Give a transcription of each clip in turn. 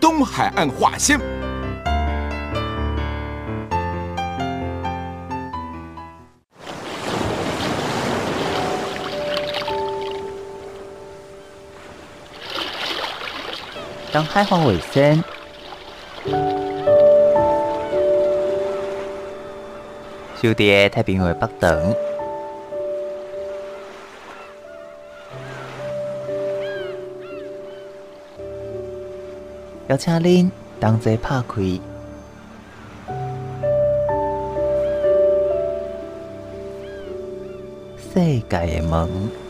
东海岸话先。东海岸话先。小弟太平洋北等，邀请恁同齐拍开世界的门。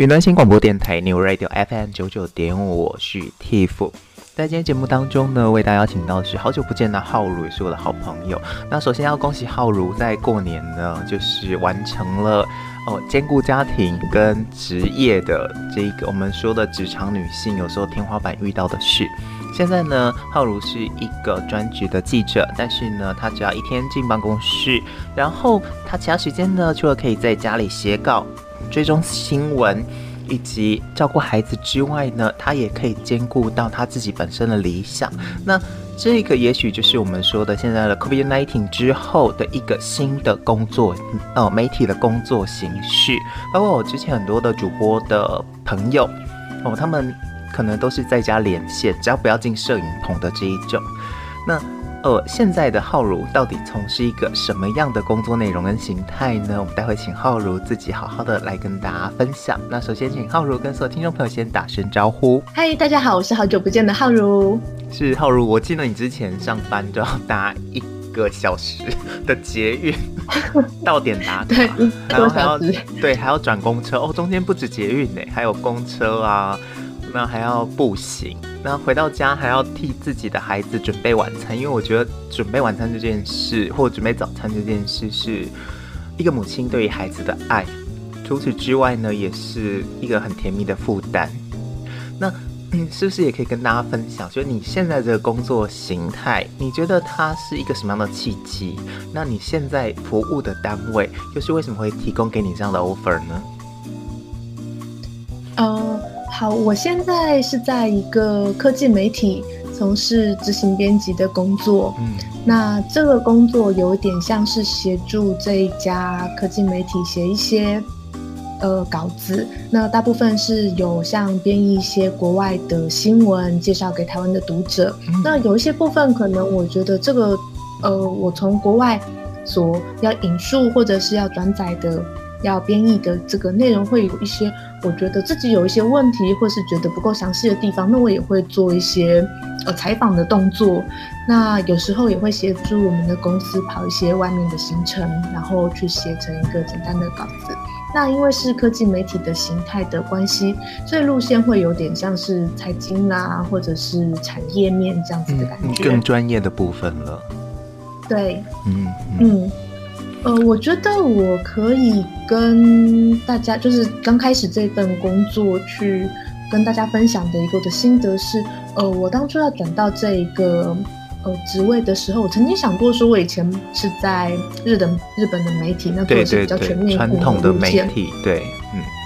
云端新广播电台 New Radio FM 九九点五，我是 Tiff。在今天节目当中呢，为大家邀请到的是好久不见的浩如，也是我的好朋友。那首先要恭喜浩如在过年呢，就是完成了哦兼顾家庭跟职业的这个我们说的职场女性有时候天花板遇到的事。现在呢，浩如是一个专职的记者，但是呢，他只要一天进办公室，然后他其他时间呢，除了可以在家里写稿。追踪新闻以及照顾孩子之外呢，他也可以兼顾到他自己本身的理想。那这个也许就是我们说的现在的 COVID-19 之后的一个新的工作，呃，媒体的工作形式。包括我之前很多的主播的朋友，哦，他们可能都是在家连线，只要不要进摄影棚的这一种。那呃，现在的浩如到底从事一个什么样的工作内容跟形态呢？我们待会请浩如自己好好的来跟大家分享。那首先请浩如跟所有听众朋友先打声招呼。嗨，大家好，我是好久不见的浩如。是浩如，我记得你之前上班都要搭一个小时的捷运 到点打卡，对，然后还要对还要转公车哦，中间不止捷运呢，还有公车啊，那还要步行。那回到家还要替自己的孩子准备晚餐，因为我觉得准备晚餐这件事，或准备早餐这件事，是一个母亲对于孩子的爱。除此之外呢，也是一个很甜蜜的负担。那，是不是也可以跟大家分享，就是你现在这个工作形态，你觉得它是一个什么样的契机？那你现在服务的单位又是为什么会提供给你这样的 offer 呢？嗯好，我现在是在一个科技媒体从事执行编辑的工作。嗯，那这个工作有点像是协助这一家科技媒体写一些呃稿子。那大部分是有像编译一些国外的新闻，介绍给台湾的读者。嗯。那有一些部分可能我觉得这个呃，我从国外所要引述或者是要转载的。要编译的这个内容会有一些，我觉得自己有一些问题，或是觉得不够详细的地方，那我也会做一些呃采访的动作。那有时候也会协助我们的公司跑一些外面的行程，然后去写成一个简单的稿子。那因为是科技媒体的形态的关系，所以路线会有点像是财经啦，或者是产业面这样子的感觉，嗯、更专业的部分了。对，嗯嗯。嗯呃，我觉得我可以跟大家，就是刚开始这份工作去跟大家分享的一个我的心得是，呃，我当初要转到这一个呃职位的时候，我曾经想过说，我以前是在日本日本的媒体，那做的是比较全面传统的媒体，对，嗯，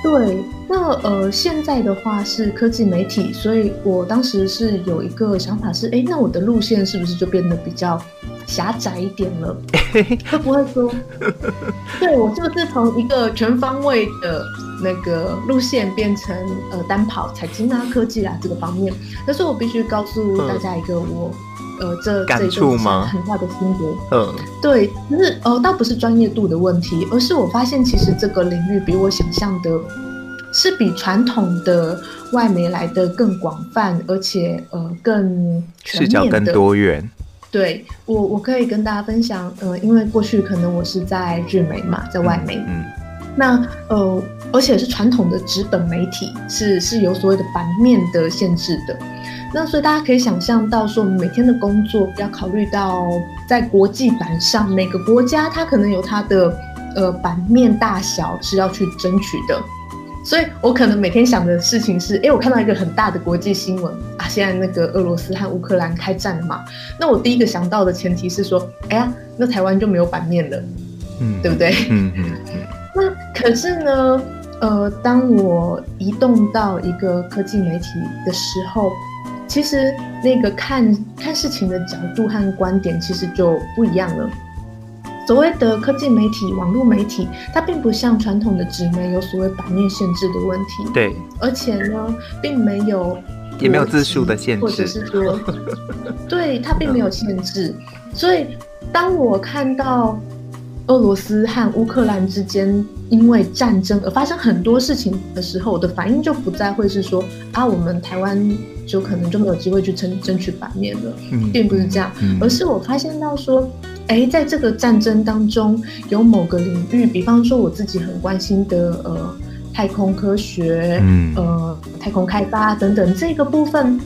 对，那呃现在的话是科技媒体，所以我当时是有一个想法是，哎，那我的路线是不是就变得比较狭窄一点了，会不会说，对，我就是从一个全方位的那个路线变成呃单跑财经啊、科技啊这个方面。但是我必须告诉大家一个我、嗯、呃这感触吗？很大的心得。嗯，对，就是呃倒不是专业度的问题，而是我发现其实这个领域比我想象的是比传统的外媒来的更广泛，而且呃更视角更多元。对我，我可以跟大家分享，呃，因为过去可能我是在日媒嘛，在外媒，嗯，嗯那呃，而且是传统的纸本媒体，是是有所谓的版面的限制的。那所以大家可以想象到，说我们每天的工作要考虑到在国际版上，每个国家它可能有它的呃版面大小是要去争取的。所以我可能每天想的事情是，哎，我看到一个很大的国际新闻啊，现在那个俄罗斯和乌克兰开战了嘛。那我第一个想到的前提是说，哎呀，那台湾就没有版面了，嗯，对不对？嗯嗯嗯。那可是呢，呃，当我移动到一个科技媒体的时候，其实那个看看事情的角度和观点其实就不一样了。所谓的科技媒体、网络媒体，它并不像传统的纸媒有所谓版面限制的问题。对，而且呢，并没有也没有字数的限制，或者是说，对，它并没有限制。所以，当我看到俄罗斯和乌克兰之间因为战争而发生很多事情的时候，我的反应就不再会是说啊，我们台湾就可能就没有机会去争争取版面了，嗯，并不是这样，嗯，而是我发现到说。哎，在这个战争当中，有某个领域，比方说我自己很关心的，呃，太空科学，嗯，呃，太空开发等等，这个部分，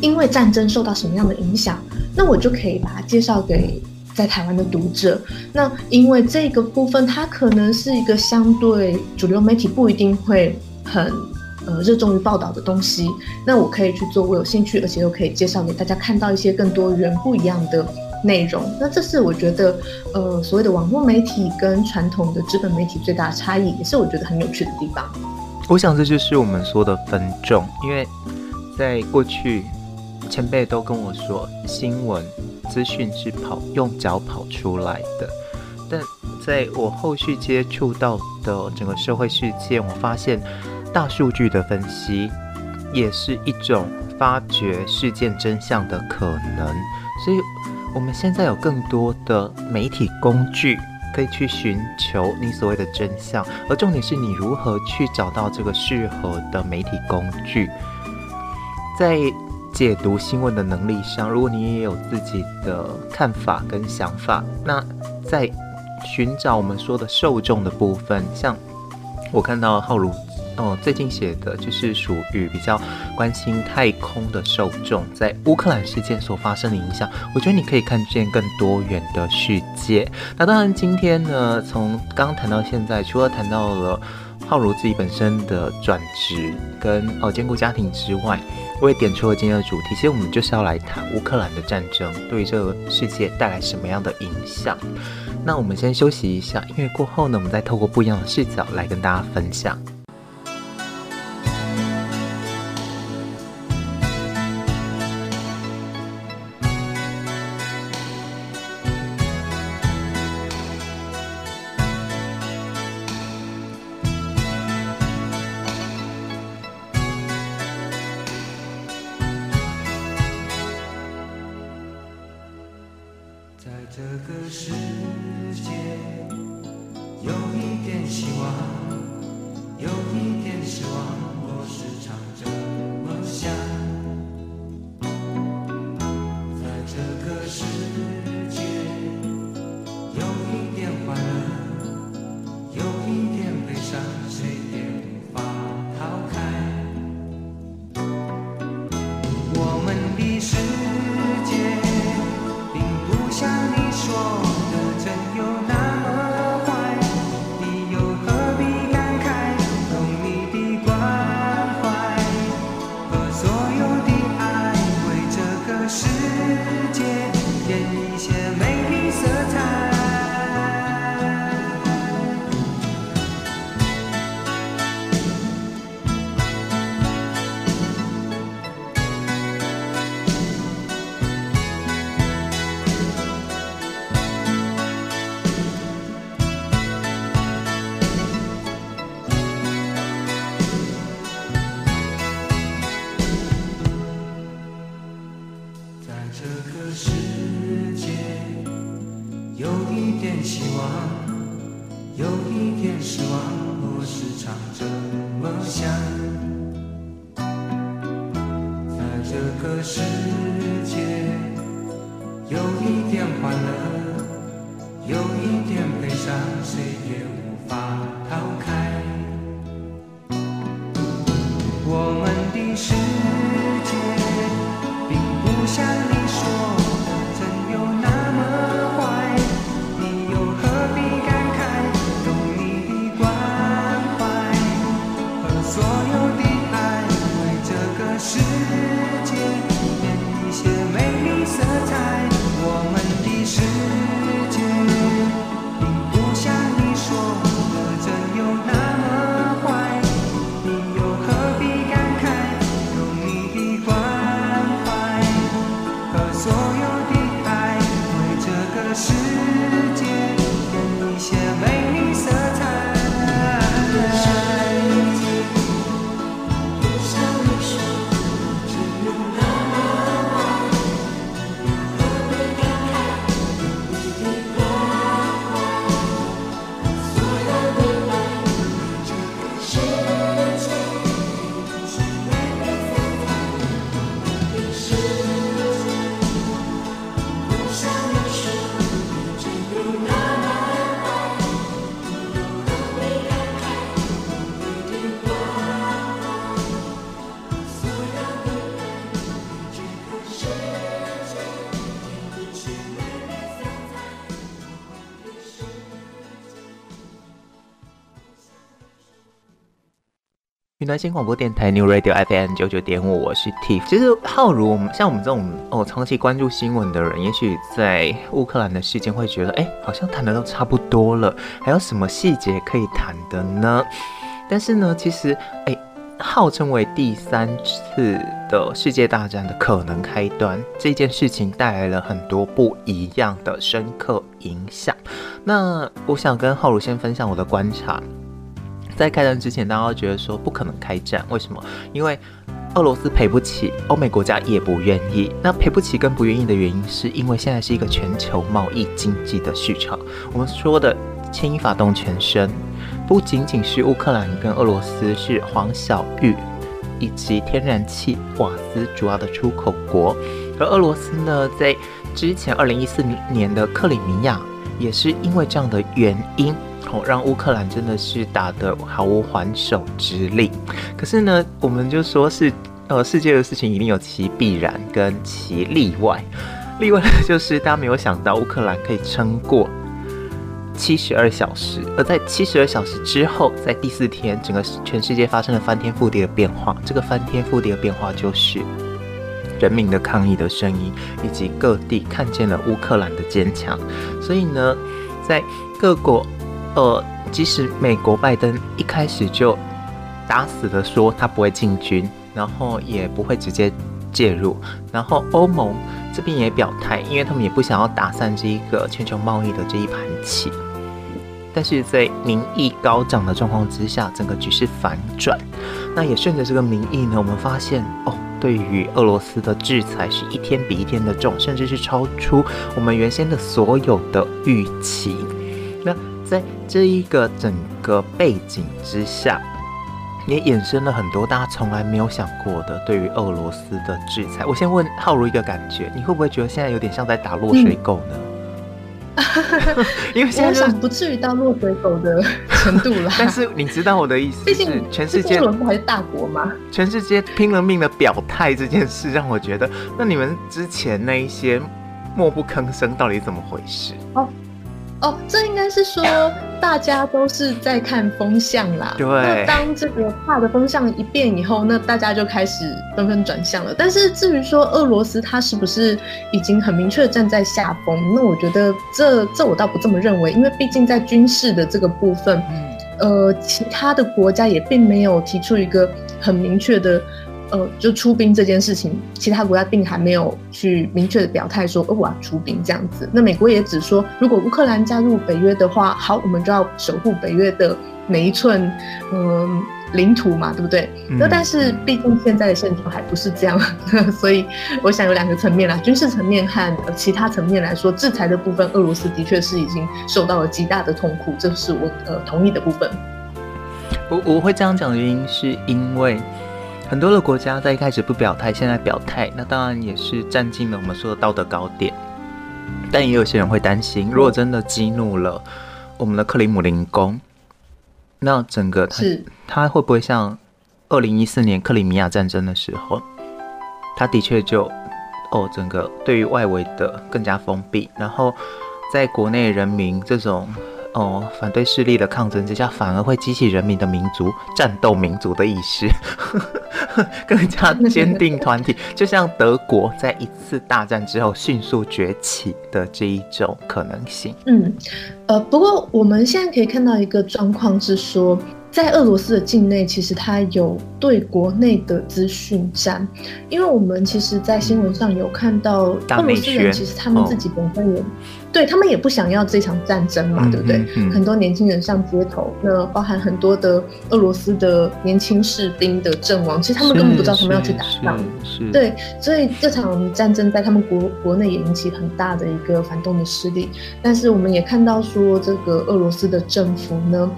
因为战争受到什么样的影响，那我就可以把它介绍给在台湾的读者。那因为这个部分，它可能是一个相对主流媒体不一定会很，呃，热衷于报道的东西，那我可以去做我有兴趣，而且又可以介绍给大家看到一些更多元不一样的。内容，那这是我觉得，呃，所谓的网络媒体跟传统的纸本媒体最大的差异，也是我觉得很有趣的地方。我想这就是我们说的分众，因为在过去前辈都跟我说，新闻资讯是跑用脚跑出来的，但在我后续接触到的整个社会事件，我发现大数据的分析也是一种发掘事件真相的可能，所以。我们现在有更多的媒体工具可以去寻求你所谓的真相，而重点是你如何去找到这个适合的媒体工具。在解读新闻的能力上，如果你也有自己的看法跟想法，那在寻找我们说的受众的部分，像我看到浩如。哦，最近写的就是属于比较关心太空的受众，在乌克兰事件所发生的影响，我觉得你可以看见更多元的世界。那当然，今天呢，从刚刚谈到现在，除了谈到了浩如自己本身的转职跟哦兼顾家庭之外，我也点出了今天的主题。其实我们就是要来谈乌克兰的战争对于这个世界带来什么样的影响。那我们先休息一下，因为过后呢，我们再透过不一样的视角来跟大家分享。云端新广播电台 New Radio FM 九九点五，我是 Tiff。其实浩如，我们像我们这种哦长期关注新闻的人，也许在乌克兰的事件会觉得，哎，好像谈的都差不多了，还有什么细节可以谈的呢？但是呢，其实，哎，号称为第三次的世界大战的可能开端，这件事情带来了很多不一样的深刻影响。那我想跟浩如先分享我的观察。在开战之前，大家都觉得说不可能开战，为什么？因为俄罗斯赔不起，欧美国家也不愿意。那赔不起跟不愿意的原因，是因为现在是一个全球贸易经济的市场。我们说的牵一发动全身，不仅仅是乌克兰跟俄罗斯是黄小玉以及天然气瓦斯主要的出口国，而俄罗斯呢，在之前二零一四年的克里米亚，也是因为这样的原因。让乌克兰真的是打得毫无还手之力。可是呢，我们就说是，呃，世界的事情一定有其必然跟其例外。例外的 就是大家没有想到乌克兰可以撑过七十二小时，而在七十二小时之后，在第四天，整个全世界发生了翻天覆地的变化。这个翻天覆地的变化就是人民的抗议的声音，以及各地看见了乌克兰的坚强。所以呢，在各国。呃，即使美国拜登一开始就打死的说他不会进军，然后也不会直接介入，然后欧盟这边也表态，因为他们也不想要打散这一个全球贸易的这一盘棋。但是在民意高涨的状况之下，整个局势反转。那也顺着这个民意呢，我们发现哦，对于俄罗斯的制裁是一天比一天的重，甚至是超出我们原先的所有的预期。那在这一个整个背景之下，也衍生了很多大家从来没有想过的对于俄罗斯的制裁。我先问浩如一个感觉，你会不会觉得现在有点像在打落水狗呢？嗯、因为现在想不至于到落水狗的 程度了。但是你知道我的意思毕竟，全世界不还是大国吗？全世界拼了命的表态这件事，让我觉得，那你们之前那一些默不吭声，到底怎么回事？哦。哦，这应该是说大家都是在看风向啦。对。那当这个大的风向一变以后，那大家就开始纷纷转向了。但是至于说俄罗斯它是不是已经很明确站在下风，那我觉得这这我倒不这么认为，因为毕竟在军事的这个部分，呃，其他的国家也并没有提出一个很明确的。呃，就出兵这件事情，其他国家并还没有去明确的表态说，哦，我要出兵这样子。那美国也只说，如果乌克兰加入北约的话，好，我们就要守护北约的每一寸，嗯、呃，领土嘛，对不对？那、嗯、但是毕竟现在的现状还不是这样，所以我想有两个层面啦，军事层面和其他层面来说，制裁的部分，俄罗斯的确是已经受到了极大的痛苦，这是我呃同意的部分。我我会这样讲的原因是因为。很多的国家在一开始不表态，现在表态，那当然也是占尽了我们说的道德高点。但也有些人会担心，如果真的激怒了我们的克里姆林宫，那整个它是它会不会像二零一四年克里米亚战争的时候，它的确就哦整个对于外围的更加封闭，然后在国内人民这种。哦，反对势力的抗争之下，反而会激起人民的民族战斗民族的意识，更加坚定团体，就像德国在一次大战之后迅速崛起的这一种可能性。嗯，呃，不过我们现在可以看到一个状况是说。在俄罗斯的境内，其实它有对国内的资讯战，因为我们其实，在新闻上有看到俄罗斯人，其实他们自己本身也，哦、对他们也不想要这场战争嘛，嗯、对不对？嗯、很多年轻人上街头，那包含很多的俄罗斯的年轻士兵的阵亡，其实他们根本不知道他们要去打仗，对，所以这场战争在他们国国内也引起很大的一个反动的势力，但是我们也看到说，这个俄罗斯的政府呢。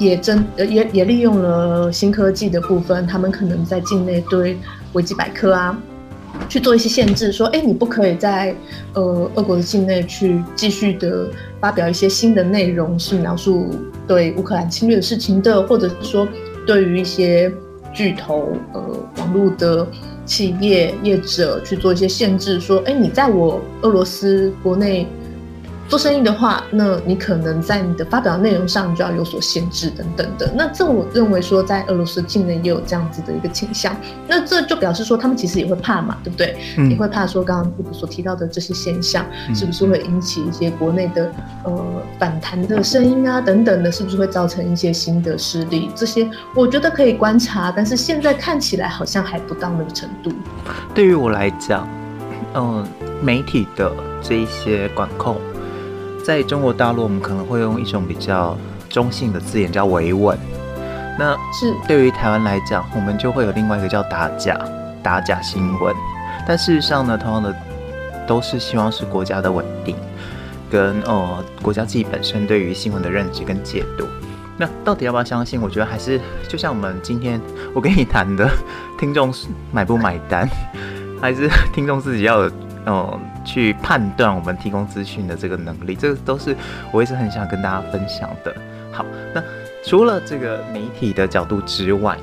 也真也也利用了新科技的部分，他们可能在境内对维基百科啊去做一些限制，说，哎，你不可以在呃俄国的境内去继续的发表一些新的内容，是描述对乌克兰侵略的事情的，或者是说对于一些巨头呃网络的企业业者去做一些限制，说，哎，你在我俄罗斯国内。做生意的话，那你可能在你的发表内容上就要有所限制等等的。那这我认为说，在俄罗斯境内也有这样子的一个倾向。那这就表示说，他们其实也会怕嘛，对不对？嗯、也会怕说，刚刚所提到的这些现象，是不是会引起一些国内的呃反弹的声音啊等等的？是不是会造成一些新的势力？这些我觉得可以观察，但是现在看起来好像还不到那个程度。对于我来讲，嗯、呃，媒体的这一些管控。在中国大陆，我们可能会用一种比较中性的字眼叫维稳。那是对于台湾来讲，我们就会有另外一个叫打假、打假新闻。但事实上呢，同样的都是希望是国家的稳定，跟呃国家自己本身对于新闻的认知跟解读。那到底要不要相信？我觉得还是就像我们今天我跟你谈的，听众买不买单，还是听众自己要有。嗯，去判断我们提供资讯的这个能力，这个都是我一直很想跟大家分享的。好，那除了这个媒体的角度之外，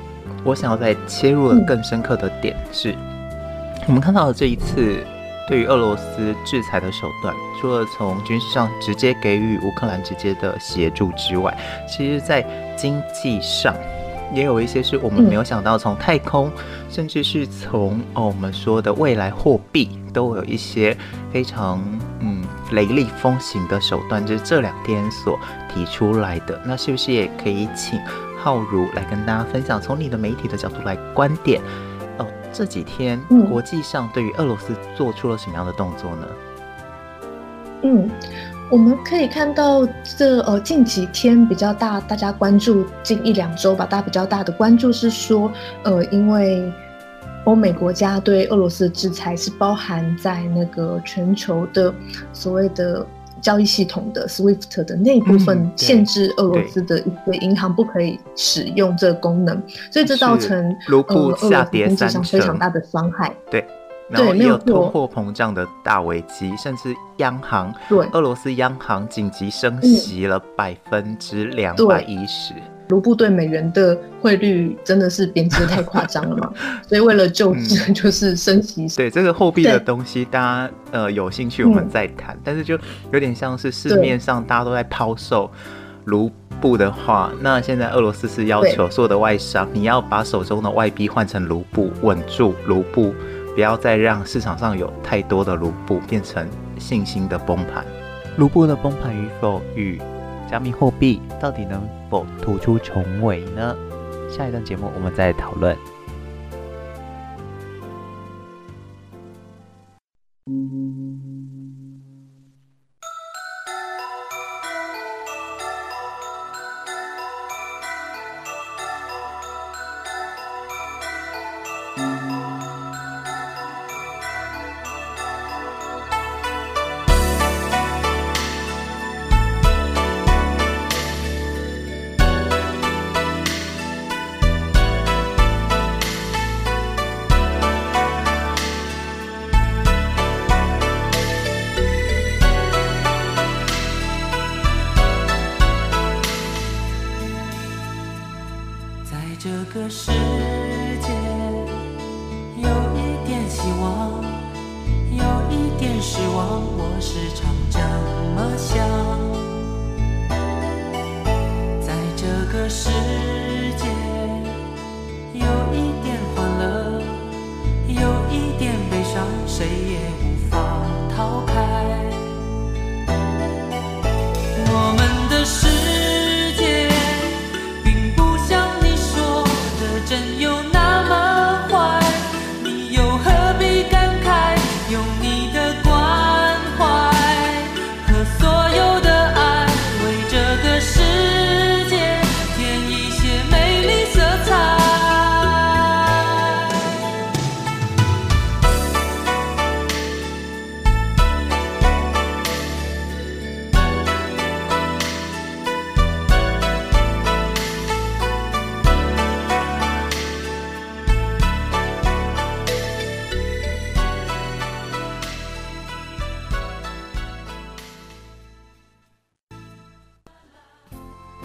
我想要再切入了更深刻的点是，我们看到了这一次对于俄罗斯制裁的手段，除了从军事上直接给予乌克兰直接的协助之外，其实在经济上。也有一些是我们没有想到，从太空，嗯、甚至是从哦我们说的未来货币，都有一些非常嗯雷厉风行的手段，就是这两天所提出来的。那是不是也可以请浩如来跟大家分享，从你的媒体的角度来观点哦，这几天国际上对于俄罗斯做出了什么样的动作呢？嗯。我们可以看到，这呃近几天比较大，大家关注近一两周吧，大家比较大的关注是说，呃，因为欧美国家对俄罗斯的制裁是包含在那个全球的所谓的交易系统的 SWIFT 的那一部分，限制俄罗斯的一个银行不可以使用这个功能，所以这造成卢布下跌经济上非常大的伤害。对。然后也有通货膨胀的大危机，甚至央行，对，俄罗斯央行紧急升息了百分之两百一十。卢布对美元的汇率真的是贬值得太夸张了嘛？所以为了救治，就是升息。嗯、对这个货币的东西，大家呃有兴趣我们再谈。嗯、但是就有点像是市面上大家都在抛售卢布的话，那现在俄罗斯是要求所有的外商，你要把手中的外币换成卢布，稳住卢布。不要再让市场上有太多的卢布变成信心的崩盘卢布的崩盘与否与加密货币到底能否突出重围呢？下一段节目我们再讨论。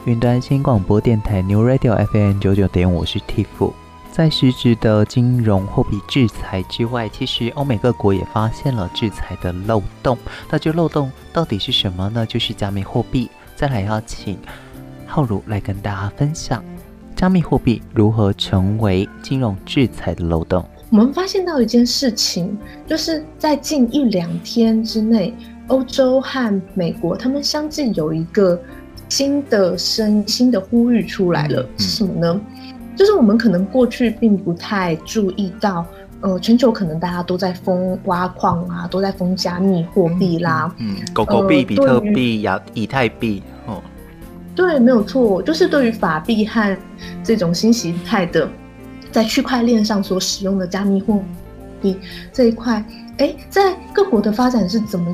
云端新广播电台 New Radio FM 九九点五，我是 Tiff。在实质的金融货币制裁之外，其实欧美各国也发现了制裁的漏洞。那这漏洞到底是什么呢？就是加密货币。再来邀请浩如来跟大家分享，加密货币如何成为金融制裁的漏洞。我们发现到一件事情，就是在近一两天之内，欧洲和美国他们相继有一个。新的声、新的呼吁出来了，是什么呢？就是我们可能过去并不太注意到，呃，全球可能大家都在封挖矿啊，都在封加密货币啦，嗯，狗狗币、比特币、亚以太币，哦，对，没有错，就是对于法币和这种新形态的，在区块链上所使用的加密货币这一块，哎，在各国的发展是怎么？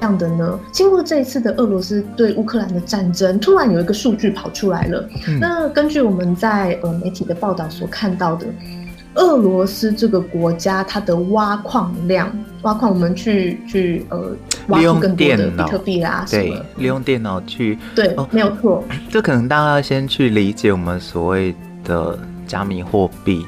这样的呢？经过这一次的俄罗斯对乌克兰的战争，突然有一个数据跑出来了。嗯、那根据我们在呃媒体的报道所看到的，俄罗斯这个国家它的挖矿量，挖矿我们去去呃挖出更多的比特币啊，对，利用电脑去对，哦、没有错。这可能大家要先去理解我们所谓的加密货币。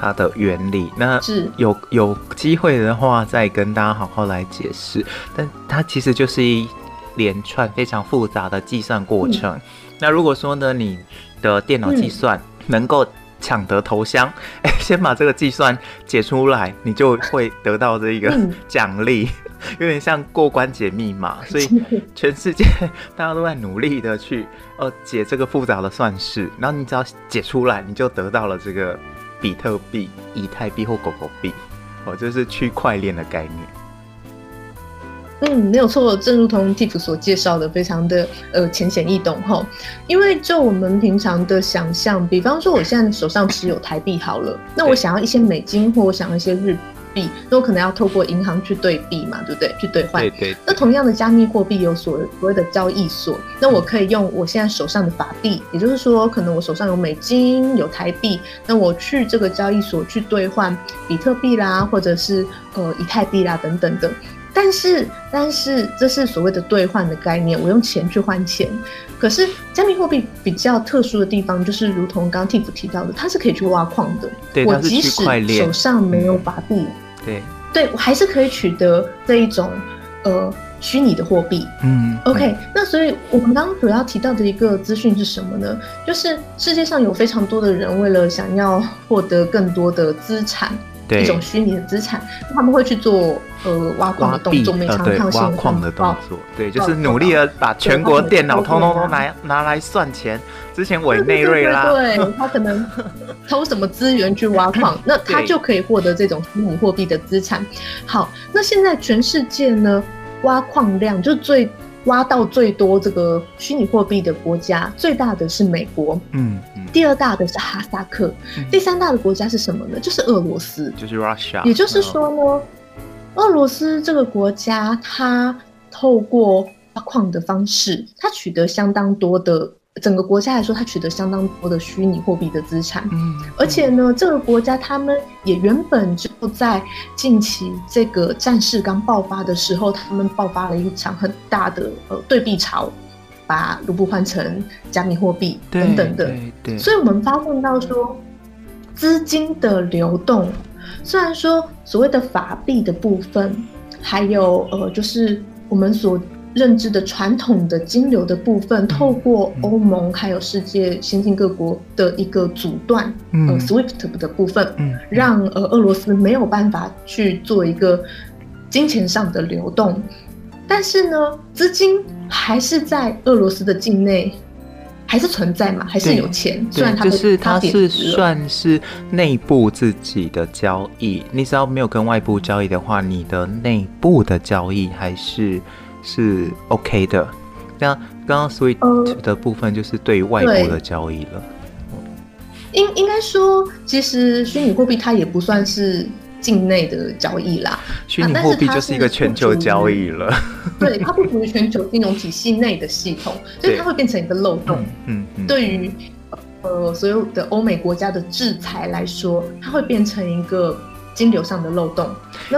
它的原理，那有有机会的话再跟大家好好来解释。但它其实就是一连串非常复杂的计算过程。嗯、那如果说呢，你的电脑计算能够抢得头香，哎、嗯，先把这个计算解出来，你就会得到这个奖励，嗯、有点像过关解密码。所以全世界大家都在努力的去呃解这个复杂的算式，然后你只要解出来，你就得到了这个。比特币、以太币或狗狗币，哦，这是区块链的概念。嗯，没有错，正如同 Tiff 所介绍的，非常的呃浅显易懂哈。因为就我们平常的想象，比方说我现在手上持有台币好了，那我想要一些美金，或我想要一些日。币，那我可能要透过银行去兑币嘛，对不对？去兑换。对，对对。那同样的加密货币有所所谓的交易所，那我可以用我现在手上的法币，也就是说，可能我手上有美金、有台币，那我去这个交易所去兑换比特币啦，或者是呃以太币啦等等的。但是，但是这是所谓的兑换的概念，我用钱去换钱。可是加密货币比较特殊的地方，就是如同刚刚 Tiff 提到的，它是可以去挖矿的。对，我即使手上没有法币。嗯对，对我还是可以取得这一种呃虚拟的货币。嗯，OK，那所以我们刚刚主要提到的一个资讯是什么呢？就是世界上有非常多的人为了想要获得更多的资产，对一种虚拟的资产，他们会去做呃挖矿的动作，没常看挖矿的动作，对，就是努力的把全国电脑通通都拿拿来算钱。之前委内瑞拉，对，他可能 偷什么资源去挖矿，那他就可以获得这种虚拟货币的资产。好，那现在全世界呢，挖矿量就最挖到最多这个虚拟货币的国家，最大的是美国，嗯，嗯第二大的是哈萨克，嗯、第三大的国家是什么呢？就是俄罗斯，就是 Russia。也就是说呢，哦、俄罗斯这个国家，它透过挖矿的方式，它取得相当多的。整个国家来说，它取得相当多的虚拟货币的资产，嗯，而且呢，这个国家他们也原本就在近期这个战事刚爆发的时候，他们爆发了一场很大的呃对币潮，把卢布换成加密货币等等的。对对。所以我们发现到说，资金的流动，虽然说所谓的法币的部分，还有呃，就是我们所。认知的传统的金流的部分，透过欧盟还有世界先进各国的一个阻断，嗯、呃，SWIFT 的部分，嗯，让呃俄罗斯没有办法去做一个金钱上的流动，但是呢，资金还是在俄罗斯的境内，还是存在嘛，还是有钱，虽然它就是它是算是内部自己的交易，你只要没有跟外部交易的话，你的内部的交易还是。是 OK 的，那刚刚 SWIFT 的部分就是对于外部的交易了。呃、应应该说，其实虚拟货币它也不算是境内的交易啦。虚拟货币就是一个全球交易了。对，它不属于全球金融体系内的系统，所以它会变成一个漏洞。嗯嗯。对于呃所有的欧美国家的制裁来说，它会变成一个。金流上的漏洞，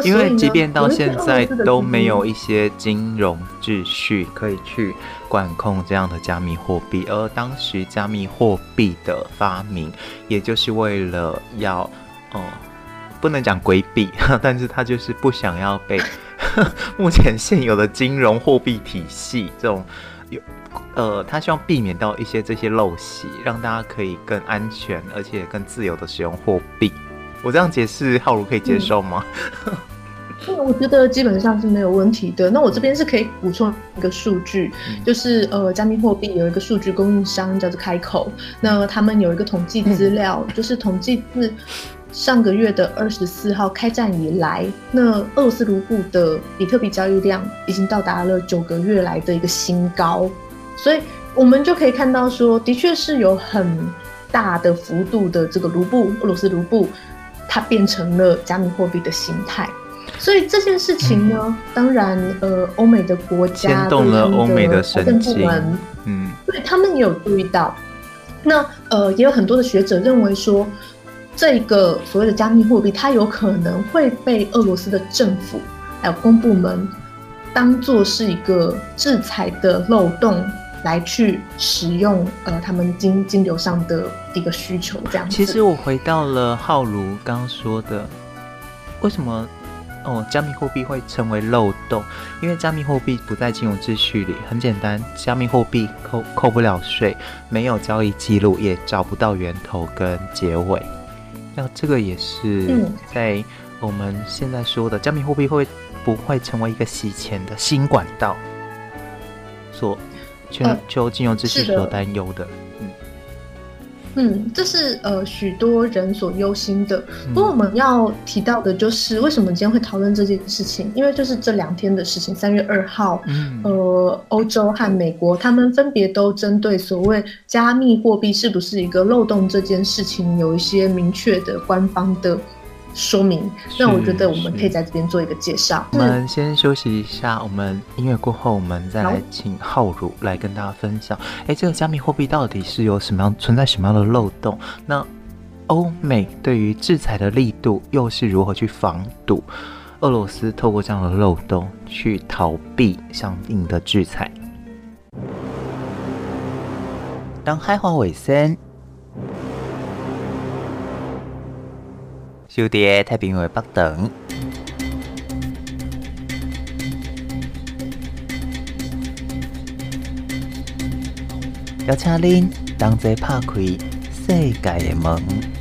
因为即便到现在都没有一些金融秩序可以去管控这样的加密货币，而当时加密货币的发明，也就是为了要，哦，不能讲规避，但是他就是不想要被 目前现有的金融货币体系这种有，呃，他希望避免到一些这些陋习，让大家可以更安全而且更自由的使用货币。我这样解释，浩如可以接受吗？嗯，我觉得基本上是没有问题的。那我这边是可以补充一个数据，嗯、就是呃，加密货币有一个数据供应商叫做开口，那他们有一个统计资料，嗯、就是统计自上个月的二十四号开战以来，那俄罗斯卢布的比特币交易量已经到达了九个月来的一个新高，所以我们就可以看到说，的确是有很大的幅度的这个卢布，俄罗斯卢布。它变成了加密货币的形态，所以这件事情呢，嗯、当然，呃，欧美的国家牵动了欧美的神经，嗯，对，他们也有注意到。那呃，也有很多的学者认为说，这个所谓的加密货币，它有可能会被俄罗斯的政府还有公部门当做是一个制裁的漏洞。来去使用呃，他们金金流上的一个需求这样子。其实我回到了浩如刚刚说的，为什么哦，加密货币会成为漏洞？因为加密货币不在金融秩序里，很简单，加密货币扣扣不了税，没有交易记录，也找不到源头跟结尾。那这个也是在我们现在说的，加密货币会不会成为一个洗钱的新管道？所全球金融秩序所担忧的，嗯嗯，这是呃许多人所忧心的。不过我们要提到的就是，为什么今天会讨论这件事情？因为就是这两天的事情，三月二号，嗯、呃，欧洲和美国他们分别都针对所谓加密货币是不是一个漏洞这件事情，有一些明确的官方的。说明，那我觉得我们可以在这边做一个介绍。我们先休息一下，我们音乐过后，我们再来请浩如来跟大家分享。哎，这个加密货币到底是有什么样存在什么样的漏洞？那欧美对于制裁的力度又是如何去防堵俄罗斯透过这样的漏洞去逃避相应的制裁？当海话尾声。小弟太平洋北等，邀请您同齐拍开世界的门。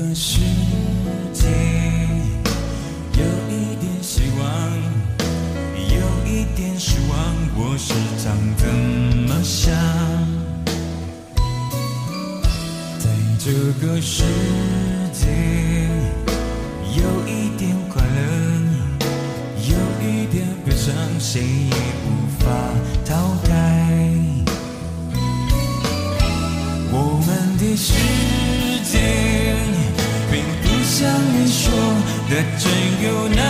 这个世界有一点希望，有一点失望，我时常怎么想？在这个世界有一点快乐，有一点悲伤，谁？you know.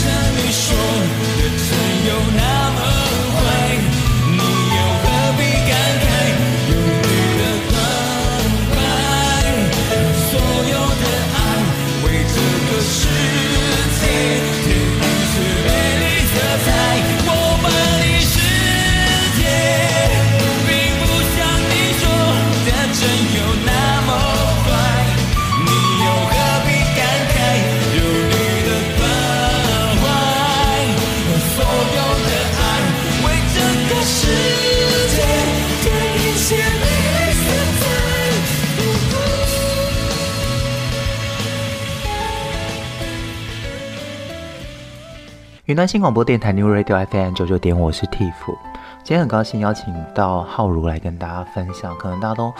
云端新广播电台 New Radio FM 九九点，我是 Tiff。今天很高兴邀请到浩如来跟大家分享。可能大家都，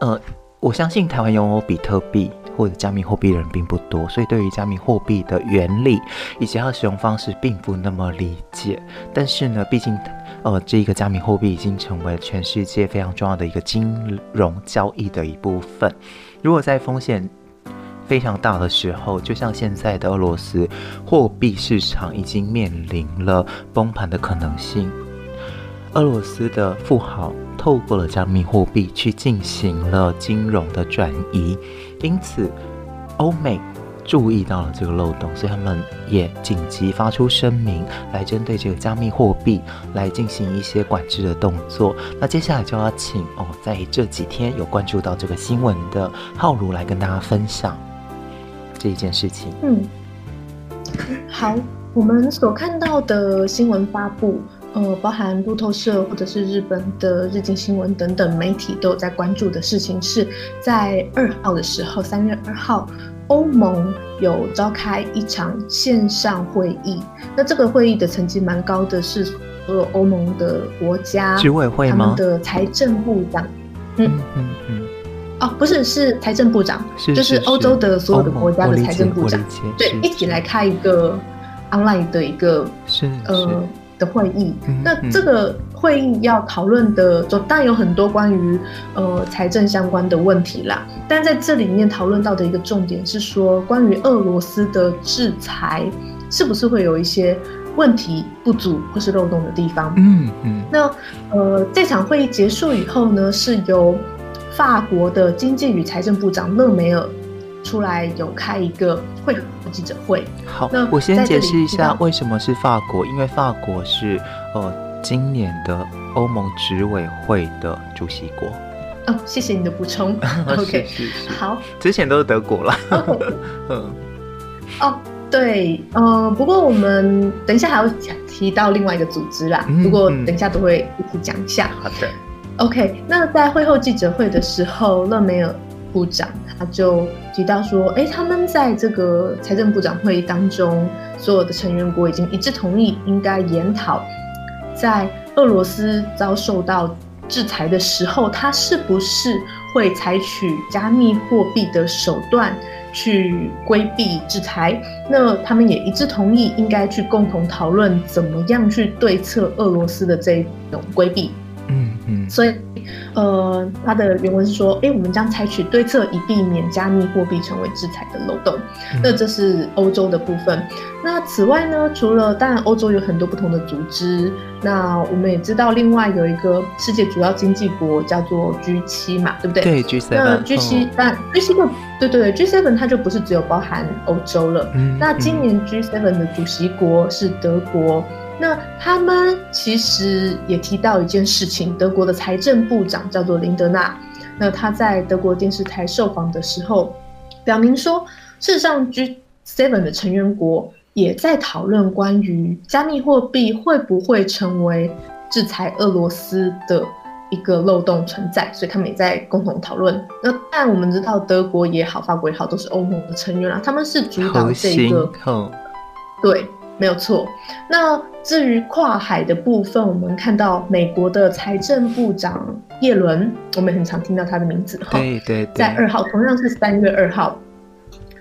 呃，我相信台湾拥有比特币或者加密货币的人并不多，所以对于加密货币的原理以及它的使用方式并不那么理解。但是呢，毕竟，呃，这一个加密货币已经成为全世界非常重要的一个金融交易的一部分。如果在风险非常大的时候，就像现在的俄罗斯货币市场已经面临了崩盘的可能性。俄罗斯的富豪透过了加密货币去进行了金融的转移，因此欧美注意到了这个漏洞，所以他们也紧急发出声明来针对这个加密货币来进行一些管制的动作。那接下来就要请哦，在这几天有关注到这个新闻的浩如来跟大家分享。这一件事情，嗯，好，我们所看到的新闻发布，呃，包含路透社或者是日本的日经新闻等等媒体都有在关注的事情，是在二号的时候，三月二号，欧盟有召开一场线上会议，那这个会议的层级蛮高的，是所有欧盟的国家执委会吗？他们的财政部长，嗯。嗯嗯。嗯哦，不是，是财政部长，就是欧洲的所有的国家的财政部长，对，一起来开一个 online 的一个是，是呃的会议。嗯、那这个会议要讨论的，就当然有很多关于呃财政相关的问题啦。但在这里面讨论到的一个重点是说，关于俄罗斯的制裁是不是会有一些问题不足或是漏洞的地方？嗯嗯。那呃，这场会议结束以后呢，是由法国的经济与财政部长勒梅尔出来有开一个会后记者会。好，那我先解释一下为什么是法国，因为法国是呃今年的欧盟执委会的主席国。哦，谢谢你的补充。OK，是是是好，之前都是德国了。嗯，哦，对，呃，不过我们等一下还要提到另外一个组织啦。嗯、不过等一下都会一起讲一下。好的。OK，那在会后记者会的时候，勒梅尔部长他就提到说，哎，他们在这个财政部长会议当中，所有的成员国已经一致同意，应该研讨在俄罗斯遭受到制裁的时候，他是不是会采取加密货币的手段去规避制裁？那他们也一致同意，应该去共同讨论怎么样去对策俄罗斯的这种规避。嗯，所以，呃，他的原文是说，哎，我们将采取对策，以避免加密货币成为制裁的漏洞。嗯、那这是欧洲的部分。那此外呢，除了当然欧洲有很多不同的组织，那我们也知道，另外有一个世界主要经济国叫做 G 七嘛，对不对？对，G7。那 G7，但 G7 的对对对，G7 它就不是只有包含欧洲了。嗯。那今年 G seven 的主席国是德国。那他们其实也提到一件事情，德国的财政部长叫做林德纳，那他在德国电视台受访的时候，表明说，事实上 G7 的成员国也在讨论关于加密货币会不会成为制裁俄罗斯的一个漏洞存在，所以他们也在共同讨论。那但我们知道，德国也好，法国也好，都是欧盟的成员啦，他们是主导这个，对。没有错。那至于跨海的部分，我们看到美国的财政部长叶伦，我们很常听到他的名字哈。对对。在二号，同样是三月二号，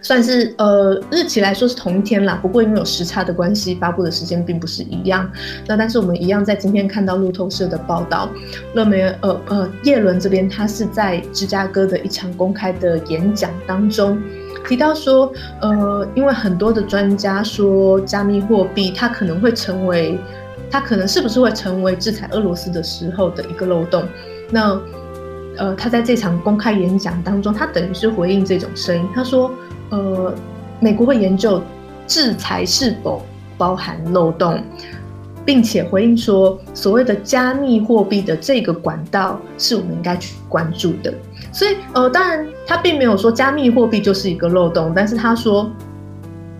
算是呃日期来说是同一天啦。不过因为有时差的关系，发布的时间并不是一样。那但是我们一样在今天看到路透社的报道，勒梅呃呃叶伦这边他是在芝加哥的一场公开的演讲当中。提到说，呃，因为很多的专家说，加密货币它可能会成为，它可能是不是会成为制裁俄罗斯的时候的一个漏洞？那，呃，他在这场公开演讲当中，他等于是回应这种声音。他说，呃，美国会研究制裁是否包含漏洞，并且回应说，所谓的加密货币的这个管道是我们应该去关注的。所以，呃，当然，他并没有说加密货币就是一个漏洞，但是他说，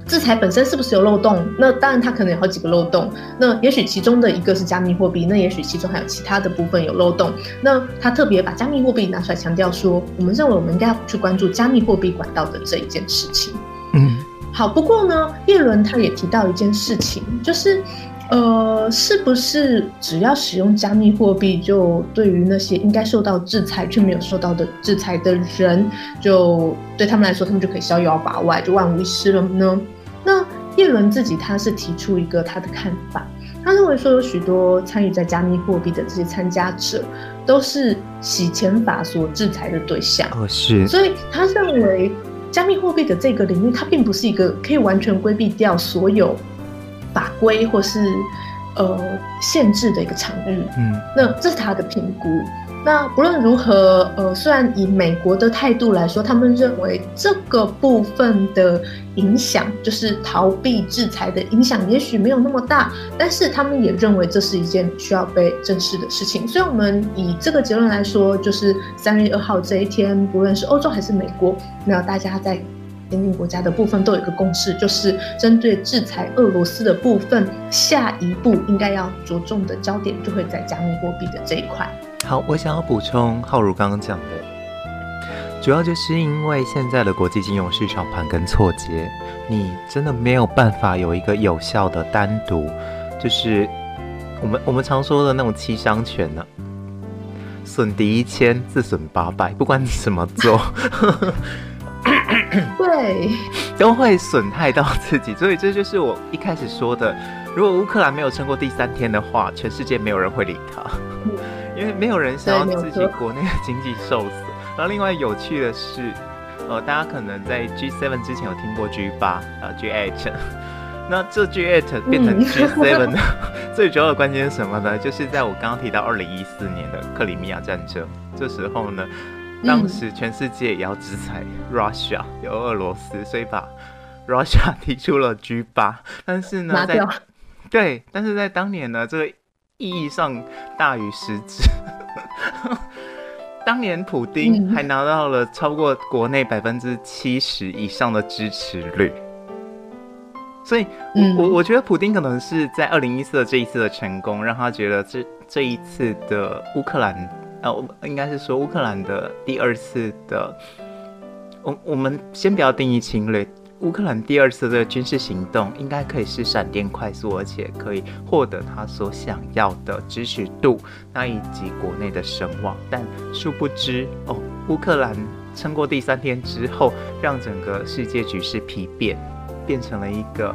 制裁本身是不是有漏洞？那当然，它可能有好几个漏洞。那也许其中的一个是加密货币，那也许其中还有其他的部分有漏洞。那他特别把加密货币拿出来强调说，我们认为我们应该要去关注加密货币管道的这一件事情。嗯，好。不过呢，叶伦他也提到一件事情，就是。呃，是不是只要使用加密货币，就对于那些应该受到制裁却没有受到的制裁的人，就对他们来说，他们就可以逍遥法外，就万无一失了呢？那叶伦自己他是提出一个他的看法，他认为说有许多参与在加密货币的这些参加者，都是洗钱法所制裁的对象。哦，是。所以他认为加密货币的这个领域，它并不是一个可以完全规避掉所有。法规或是呃限制的一个场域，嗯，那这是他的评估。那不论如何，呃，虽然以美国的态度来说，他们认为这个部分的影响，就是逃避制裁的影响，也许没有那么大，但是他们也认为这是一件需要被正视的事情。所以，我们以这个结论来说，就是三月二号这一天，不论是欧洲还是美国，那大家在。先进国家的部分都有一个共识，就是针对制裁俄罗斯的部分，下一步应该要着重的焦点就会在加密货币的这一块。好，我想要补充浩如刚刚讲的，主要就是因为现在的国际金融市场盘根错节，你真的没有办法有一个有效的单独，就是我们我们常说的那种七伤拳呢、损敌一千，自损八百，不管你怎么做。对，都会损害到自己，所以这就是我一开始说的。如果乌克兰没有撑过第三天的话，全世界没有人会理他，因为没有人想要自己国内的经济受死。然后另外有趣的是，呃，大家可能在 G7 之前有听过 G8 啊 G8，那这 G8 变成 G7 的 最主要的关键是什么呢？就是在我刚刚提到二零一四年的克里米亚战争，这时候呢。当时全世界也要制裁 Russia，有俄罗斯，所以把 Russia 提出了 G 八。但是呢，在对，但是在当年呢，这个意义上大于实质。当年普丁还拿到了超过国内百分之七十以上的支持率，所以我我我觉得普丁可能是在二零一四的这一次的成功，让他觉得这这一次的乌克兰。呃，我应该是说乌克兰的第二次的，我我们先不要定义侵略。乌克兰第二次的军事行动应该可以是闪电快速，而且可以获得他所想要的支持度，那以及国内的声望。但殊不知，哦，乌克兰撑过第三天之后，让整个世界局势丕变，变成了一个。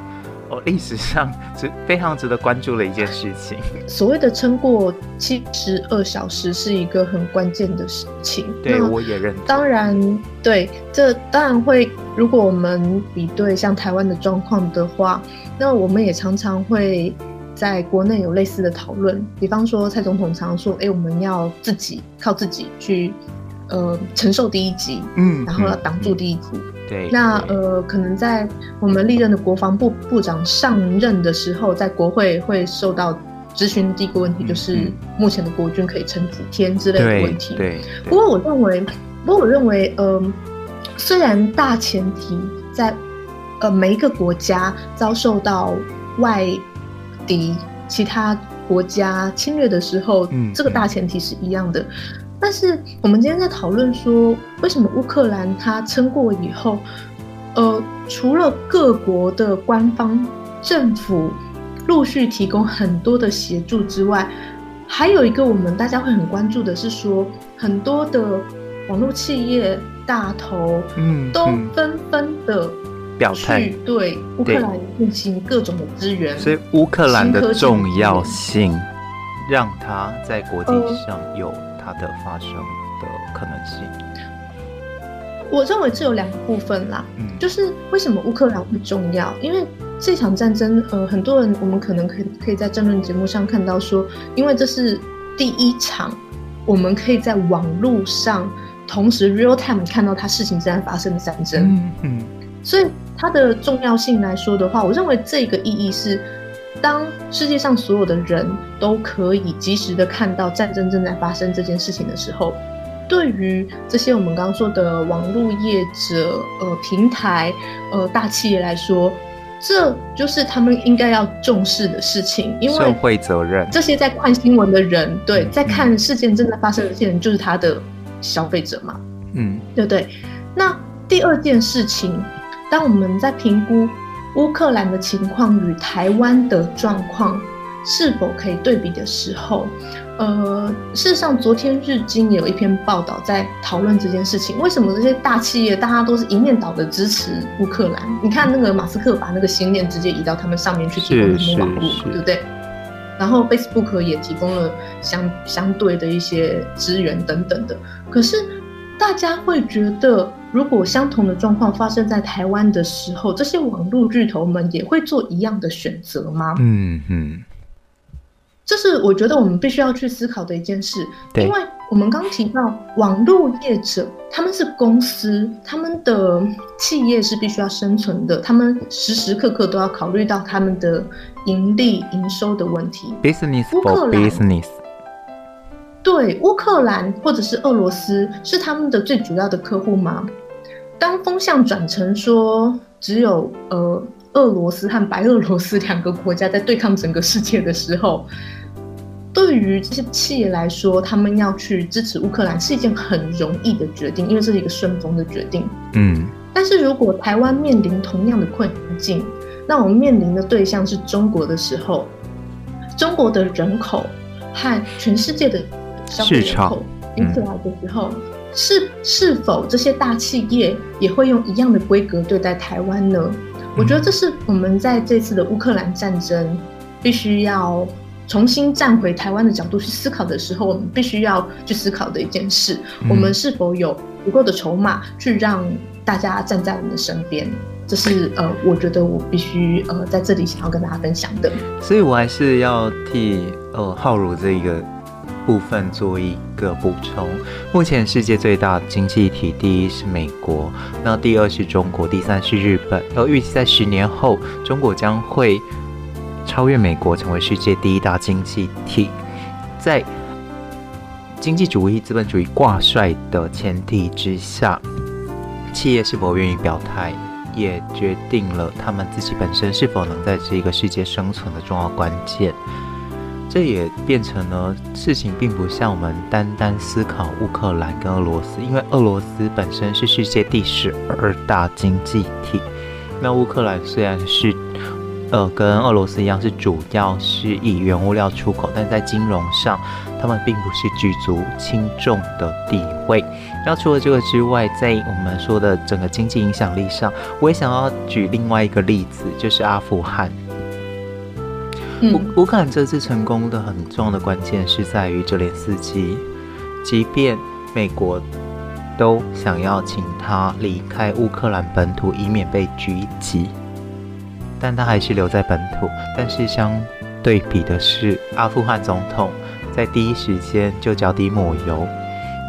哦，历史上是非常值得关注的一件事情。所谓的撑过七十二小时是一个很关键的事情。对，我也认同。当然，对，这当然会。如果我们比对像台湾的状况的话，那我们也常常会在国内有类似的讨论。比方说，蔡总统常说：“哎，我们要自己靠自己去，呃，承受第一击，嗯，然后要挡住第一击。嗯”嗯对，那呃，可能在我们历任的国防部部长上任的时候，在国会会受到咨询的第一个问题，就是目前的国军可以撑几天之类的问题。对，对，不过我认为，不过我认为，嗯、呃，虽然大前提在呃每一个国家遭受到外敌其他国家侵略的时候，嗯，这个大前提是一样的。但是我们今天在讨论说，为什么乌克兰它撑过以后，呃，除了各国的官方政府陆续提供很多的协助之外，还有一个我们大家会很关注的是说，很多的网络企业大头，嗯，都纷纷的表态对乌克兰进行各种的支援，所以乌克兰的重要性让它在国际上有。它的发生的可能性，我认为这有两个部分啦。嗯，就是为什么乌克兰不重要？因为这场战争，呃，很多人我们可能可以可以在政论节目上看到说，因为这是第一场，我们可以在网络上同时 real time 看到它事情正在发生的战争。嗯嗯，所以它的重要性来说的话，我认为这个意义是。当世界上所有的人都可以及时的看到战争正在发生这件事情的时候，对于这些我们刚刚说的网络业者、呃平台、呃大企业来说，这就是他们应该要重视的事情，因为社会责任。这些在看新闻的人，对，在看事件正在发生的这些人，就是他的消费者嘛，嗯，对不对？那第二件事情，当我们在评估。乌克兰的情况与台湾的状况是否可以对比的时候，呃，事实上，昨天日经也有一篇报道在讨论这件事情。为什么这些大企业大家都是一面倒的支持乌克兰？你看那个马斯克把那个星链直接移到他们上面去提供他们网络，对不对？然后 Facebook 也提供了相相对的一些资源等等的。可是大家会觉得。如果相同的状况发生在台湾的时候，这些网络巨头们也会做一样的选择吗？嗯嗯，这是我觉得我们必须要去思考的一件事。因为我们刚提到网络业者，他们是公司，他们的企业是必须要生存的，他们时时刻刻都要考虑到他们的盈利、营收的问题。Business for business。对，乌克兰或者是俄罗斯是他们的最主要的客户吗？当风向转成说只有呃俄罗斯和白俄罗斯两个国家在对抗整个世界的时候，对于这些企业来说，他们要去支持乌克兰是一件很容易的决定，因为这是一个顺风的决定。嗯，但是如果台湾面临同样的困境，那我们面临的对象是中国的时候，中国的人口和全世界的消费人口比起来的时候。是是否这些大企业也会用一样的规格对待台湾呢？我觉得这是我们在这次的乌克兰战争必须要重新站回台湾的角度去思考的时候，我们必须要去思考的一件事：我们是否有足够的筹码去让大家站在我们的身边？这是呃，我觉得我必须呃在这里想要跟大家分享的。所以我还是要替呃浩如这一个。部分做一个补充。目前世界最大经济体，第一是美国，那第二是中国，第三是日本。而预计在十年后，中国将会超越美国，成为世界第一大经济体。在经济主义、资本主义挂帅的前提之下，企业是否愿意表态，也决定了他们自己本身是否能在这个世界生存的重要关键。这也变成了事情并不像我们单单思考乌克兰跟俄罗斯，因为俄罗斯本身是世界第十二大经济体，那乌克兰虽然是。呃，跟俄罗斯一样，是主要是以原物料出口，但在金融上，他们并不是举足轻重的地位。那除了这个之外，在我们说的整个经济影响力上，我也想要举另外一个例子，就是阿富汗。乌乌克兰这次成功的很重要的关键是在于泽连斯基，即便美国都想要请他离开乌克兰本土，以免被狙击。但他还是留在本土。但是相对比的是，阿富汗总统在第一时间就脚底抹油。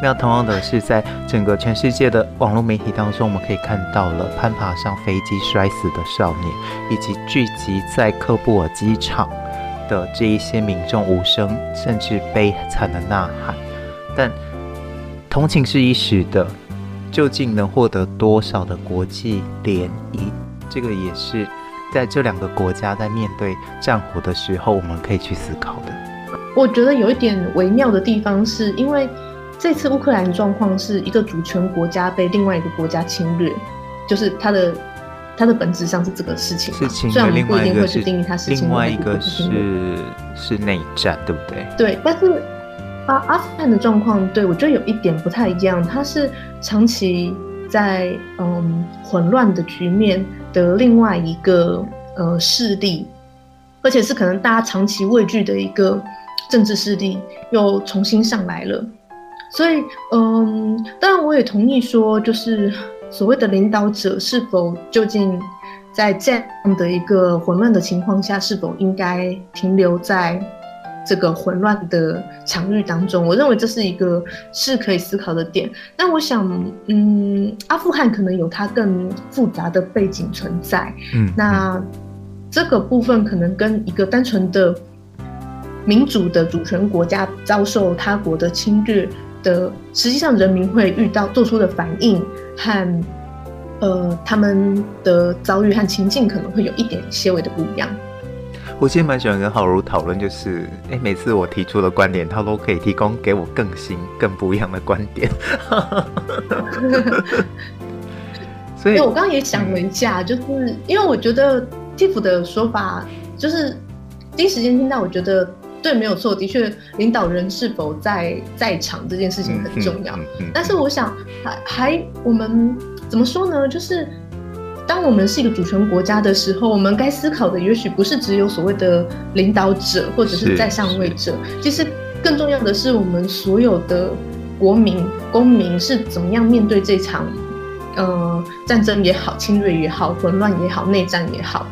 那同样的是，在整个全世界的网络媒体当中，我们可以看到了攀爬上飞机摔死的少年，以及聚集在喀布尔机场的这一些民众无声甚至悲惨的呐喊。但同情是一时的，究竟能获得多少的国际涟漪？这个也是。在这两个国家在面对战火的时候，我们可以去思考的。我觉得有一点微妙的地方，是因为这次乌克兰状况是一个主权国家被另外一个国家侵略，就是它的它的本质上是这个事情。虽然我们不一定会去定义它是另外一个是是内战，对不对？对，但是阿阿富汗的状况，对我觉得有一点不太一样，它是长期在嗯混乱的局面。的另外一个呃势力，而且是可能大家长期畏惧的一个政治势力，又重新上来了。所以，嗯，当然我也同意说，就是所谓的领导者是否究竟在这样的一个混乱的情况下，是否应该停留在这个混乱的场域当中，我认为这是一个是可以思考的点。但我想，嗯，阿富汗可能有它更复杂的背景存在。嗯，那这个部分可能跟一个单纯的民主的主权国家遭受他国的侵略的，实际上人民会遇到做出的反应和呃他们的遭遇和情境可能会有一点些微的不一样。我其实蛮喜欢跟浩如讨论，就是哎，每次我提出的观点，他都可以提供给我更新、更不一样的观点。所以，我刚刚也想了一下，就是因为我觉得 Tiff 的说法，就是第一时间听到，我觉得对，没有错，的确，领导人是否在在场这件事情很重要。但是，我想还还我们怎么说呢？就是。当我们是一个主权国家的时候，我们该思考的也许不是只有所谓的领导者或者是在上位者，其实更重要的是我们所有的国民公民是怎么样面对这场呃战争也好、侵略也好、混乱也好、内战也好，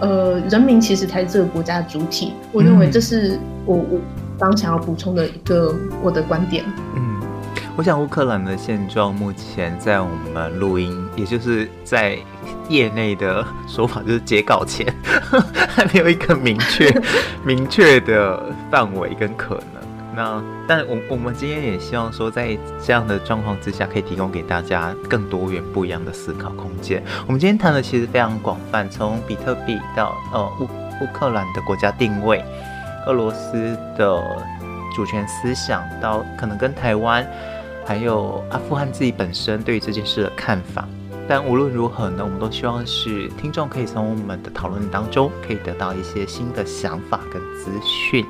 呃，人民其实才是这个国家的主体。我认为这是我我刚想要补充的一个我的观点。嗯。我想乌克兰的现状，目前在我们录音，也就是在业内的说法，就是截稿前 还没有一个明确、明确的范围跟可能。那，但我我们今天也希望说，在这样的状况之下，可以提供给大家更多元、不一样的思考空间。我们今天谈的其实非常广泛，从比特币到呃乌乌克兰的国家定位，俄罗斯的主权思想，到可能跟台湾。还有阿富汗自己本身对于这件事的看法，但无论如何呢，我们都希望是听众可以从我们的讨论当中可以得到一些新的想法跟资讯。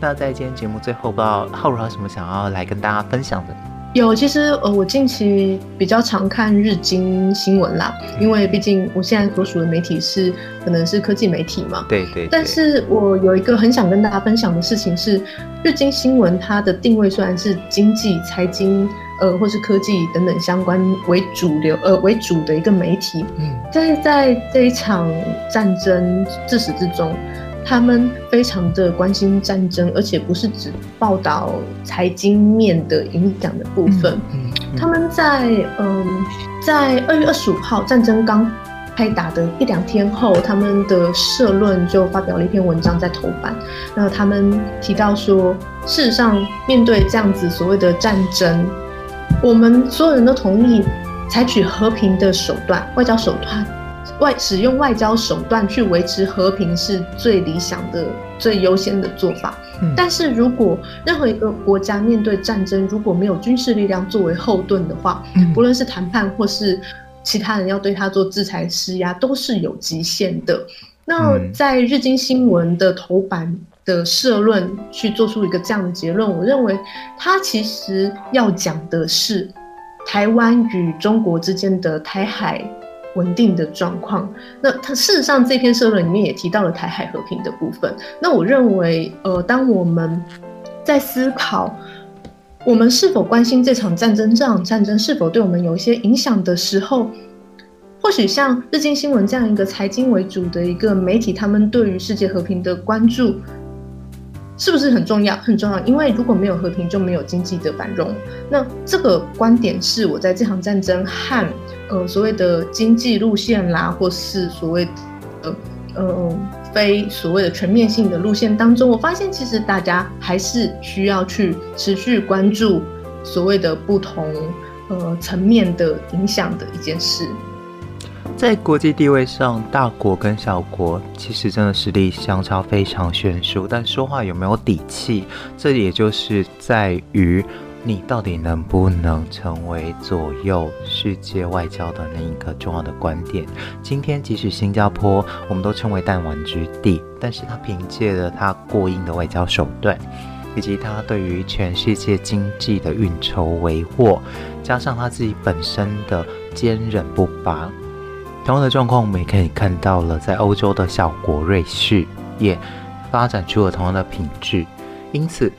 那在今天节目最后，不知道浩如有什么想要来跟大家分享的？有，其实呃，我近期比较常看日经新闻啦，因为毕竟我现在所属的媒体是可能是科技媒体嘛。对，对对。但是我有一个很想跟大家分享的事情是，日经新闻它的定位虽然是经济、财经，呃，或是科技等等相关为主流，呃为主的一个媒体，嗯，但是在这一场战争自始至终。他们非常的关心战争，而且不是只报道财经面的影响的部分。嗯嗯嗯、他们在嗯，在二月二十五号战争刚开打的一两天后，他们的社论就发表了一篇文章在头版。那他们提到说，事实上面对这样子所谓的战争，我们所有人都同意采取和平的手段，外交手段。外使用外交手段去维持和平是最理想的、最优先的做法。嗯。但是如果任何一个国家面对战争，如果没有军事力量作为后盾的话，嗯，不论是谈判或是其他人要对他做制裁施压，都是有极限的。那在日经新闻的头版的社论去做出一个这样的结论，我认为他其实要讲的是台湾与中国之间的台海稳定的状况。那他事实上这篇社论里面也提到了台海和平的部分。那我认为，呃，当我们在思考我们是否关心这场战争，这场战争是否对我们有一些影响的时候，或许像日经新闻这样一个财经为主的一个媒体，他们对于世界和平的关注是不是很重要？很重要，因为如果没有和平，就没有经济的繁荣。那这个观点是我在这场战争和呃所谓的经济路线啦，或是所谓的呃非所谓的全面性的路线当中，我发现其实大家还是需要去持续关注所谓的不同呃层面的影响的一件事。在国际地位上，大国跟小国其实真的实力相差非常悬殊，但说话有没有底气，这也就是在于你到底能不能成为左右世界外交的那一个重要的观点。今天，即使新加坡我们都称为弹丸之地，但是他凭借着他过硬的外交手段，以及他对于全世界经济的运筹帷幄，加上他自己本身的坚韧不拔。同样的状况，我们也可以看到了，在欧洲的小国瑞士也发展出了同样的品质。因此，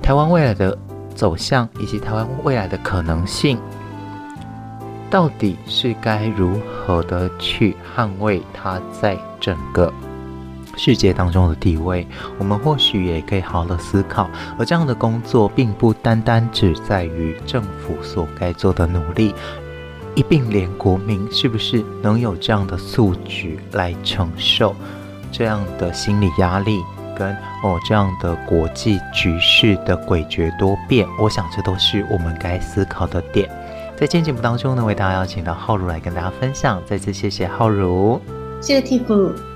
台湾未来的走向以及台湾未来的可能性，到底是该如何的去捍卫它在整个世界当中的地位？我们或许也可以好好的思考。而这样的工作，并不单单只在于政府所该做的努力。一并连国民是不是能有这样的素质来承受这样的心理压力，跟哦这样的国际局势的诡谲多变？我想这都是我们该思考的点。在今天节目当中呢，为大家邀请到浩如来跟大家分享。再次谢谢浩如，谢谢 Tiff。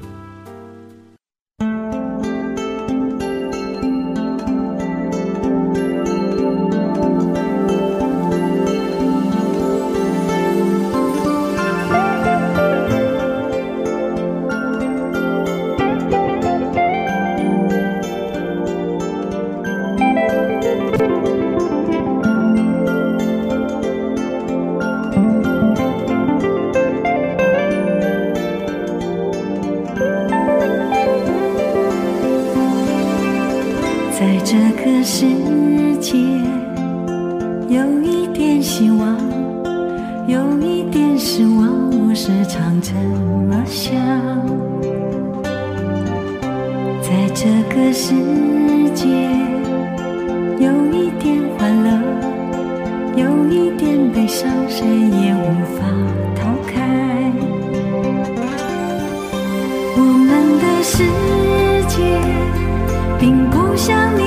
并不像你。